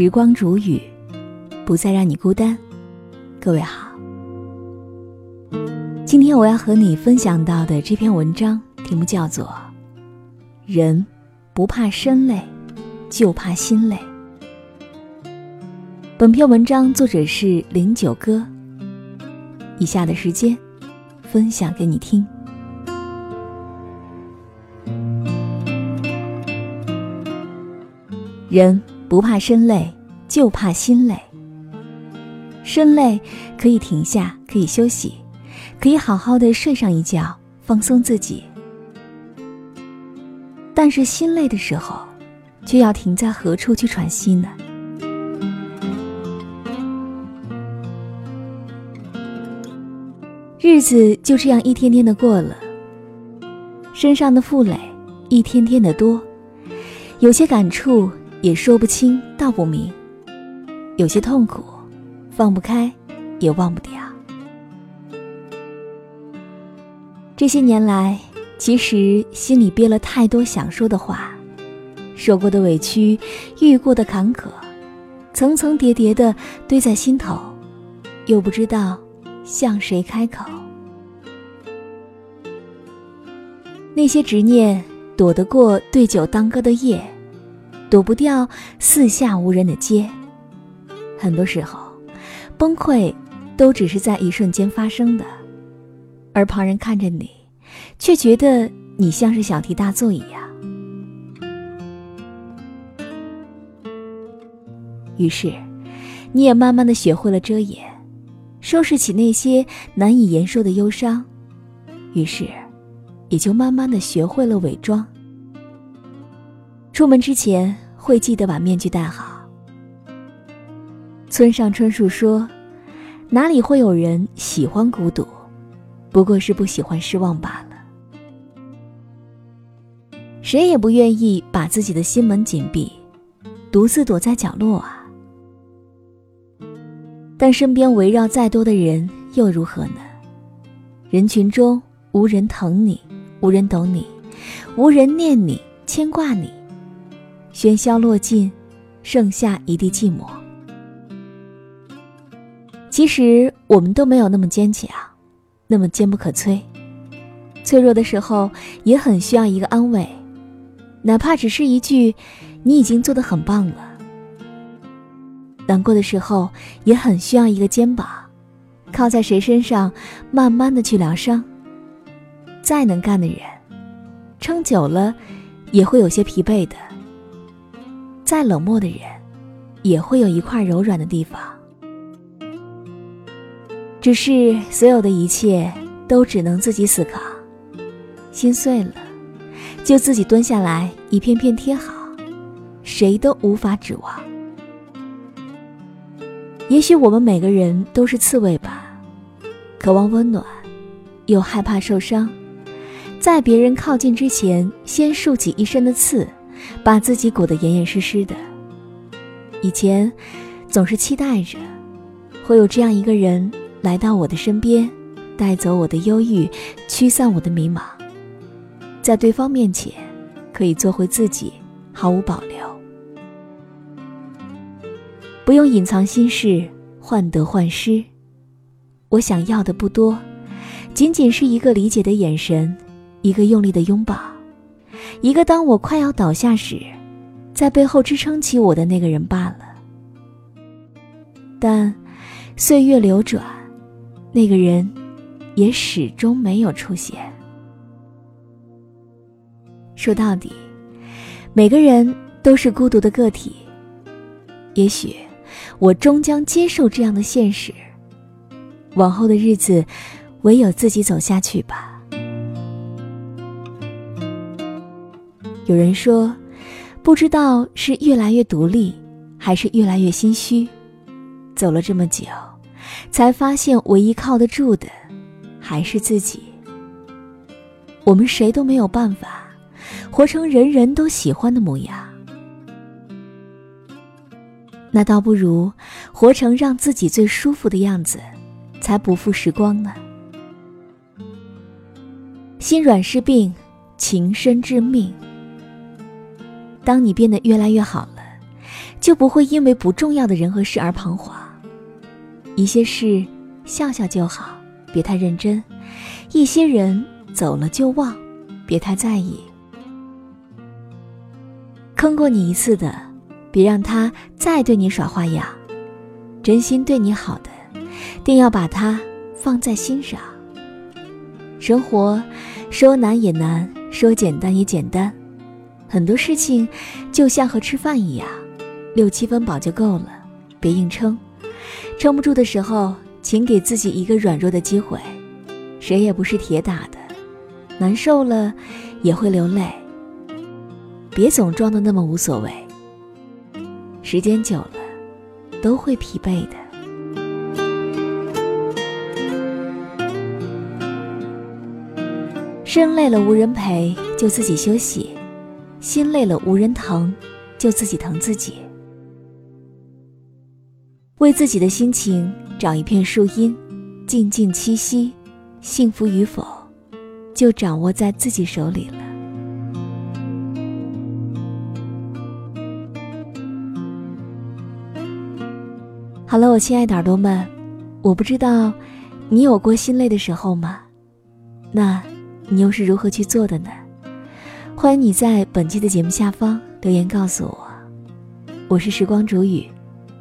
时光煮雨，不再让你孤单。各位好，今天我要和你分享到的这篇文章题目叫做《人不怕身累，就怕心累》。本篇文章作者是林九哥。以下的时间，分享给你听。人不怕身累，就怕心累。身累可以停下，可以休息，可以好好的睡上一觉，放松自己。但是心累的时候，却要停在何处去喘息呢？日子就这样一天天的过了，身上的负累一天天的多，有些感触。也说不清道不明，有些痛苦，放不开，也忘不掉。这些年来，其实心里憋了太多想说的话，受过的委屈，遇过的坎坷，层层叠叠的堆在心头，又不知道向谁开口。那些执念，躲得过对酒当歌的夜。躲不掉四下无人的街，很多时候，崩溃都只是在一瞬间发生的，而旁人看着你，却觉得你像是小题大做一样。于是，你也慢慢的学会了遮掩，收拾起那些难以言说的忧伤，于是，也就慢慢的学会了伪装。出门之前会记得把面具戴好。村上春树说：“哪里会有人喜欢孤独？不过是不喜欢失望罢了。谁也不愿意把自己的心门紧闭，独自躲在角落啊。但身边围绕再多的人又如何呢？人群中无人疼你，无人懂你，无人念你，牵挂你。”喧嚣落尽，剩下一地寂寞。其实我们都没有那么坚强，那么坚不可摧。脆弱的时候也很需要一个安慰，哪怕只是一句“你已经做得很棒了”。难过的时候也很需要一个肩膀，靠在谁身上，慢慢的去疗伤。再能干的人，撑久了也会有些疲惫的。再冷漠的人，也会有一块柔软的地方。只是所有的一切都只能自己思考，心碎了，就自己蹲下来一片片贴好，谁都无法指望。也许我们每个人都是刺猬吧，渴望温暖，又害怕受伤，在别人靠近之前，先竖起一身的刺。把自己裹得严严实实的。以前，总是期待着，会有这样一个人来到我的身边，带走我的忧郁，驱散我的迷茫，在对方面前，可以做回自己，毫无保留，不用隐藏心事，患得患失。我想要的不多，仅仅是一个理解的眼神，一个用力的拥抱。一个当我快要倒下时，在背后支撑起我的那个人罢了。但岁月流转，那个人也始终没有出现。说到底，每个人都是孤独的个体。也许我终将接受这样的现实。往后的日子，唯有自己走下去吧。有人说，不知道是越来越独立，还是越来越心虚。走了这么久，才发现唯一靠得住的，还是自己。我们谁都没有办法，活成人人都喜欢的模样。那倒不如活成让自己最舒服的样子，才不负时光呢。心软是病，情深致命。当你变得越来越好了，就不会因为不重要的人和事而彷徨。一些事笑笑就好，别太认真；一些人走了就忘，别太在意。坑过你一次的，别让他再对你耍花样。真心对你好的，定要把它放在心上。生活说难也难，说简单也简单。很多事情就像和吃饭一样，六七分饱就够了，别硬撑。撑不住的时候，请给自己一个软弱的机会。谁也不是铁打的，难受了也会流泪。别总装的那么无所谓，时间久了都会疲惫的。身累了无人陪，就自己休息。心累了无人疼，就自己疼自己。为自己的心情找一片树荫，静静栖息。幸福与否，就掌握在自己手里了。好了，我亲爱的耳朵们，我不知道你有过心累的时候吗？那你又是如何去做的呢？欢迎你在本期的节目下方留言告诉我，我是时光煮雨。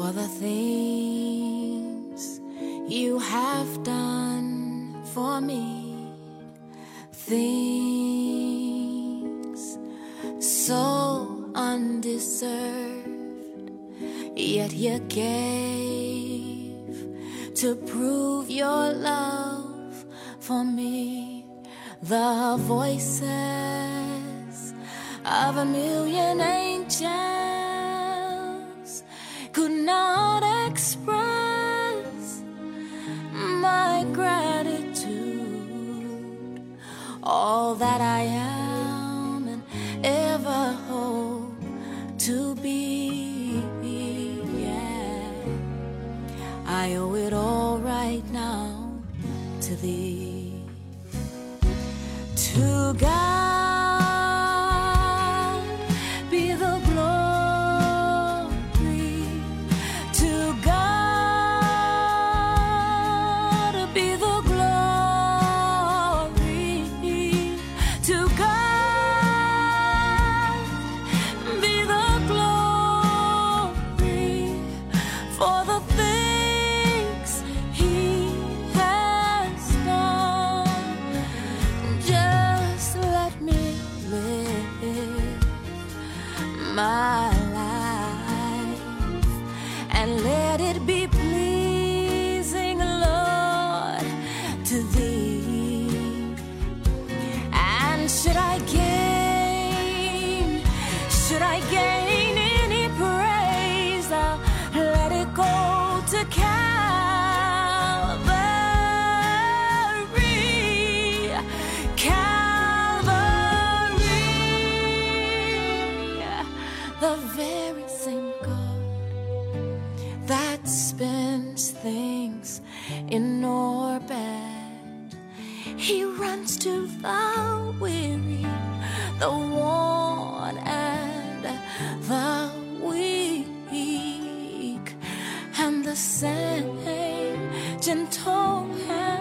for the things you have done for me? Things so undeserved, yet you gave to prove your love for me. The voices of a million angels could not express my gratitude, all that I am and ever hope to be. Yeah, I owe it all right now to thee, to God. my life and let it be pleasing, Lord, to Thee. And should I gain, should I gain? times things in orbit. He runs to the weary, the worn, and the weak, and the same gentle hand.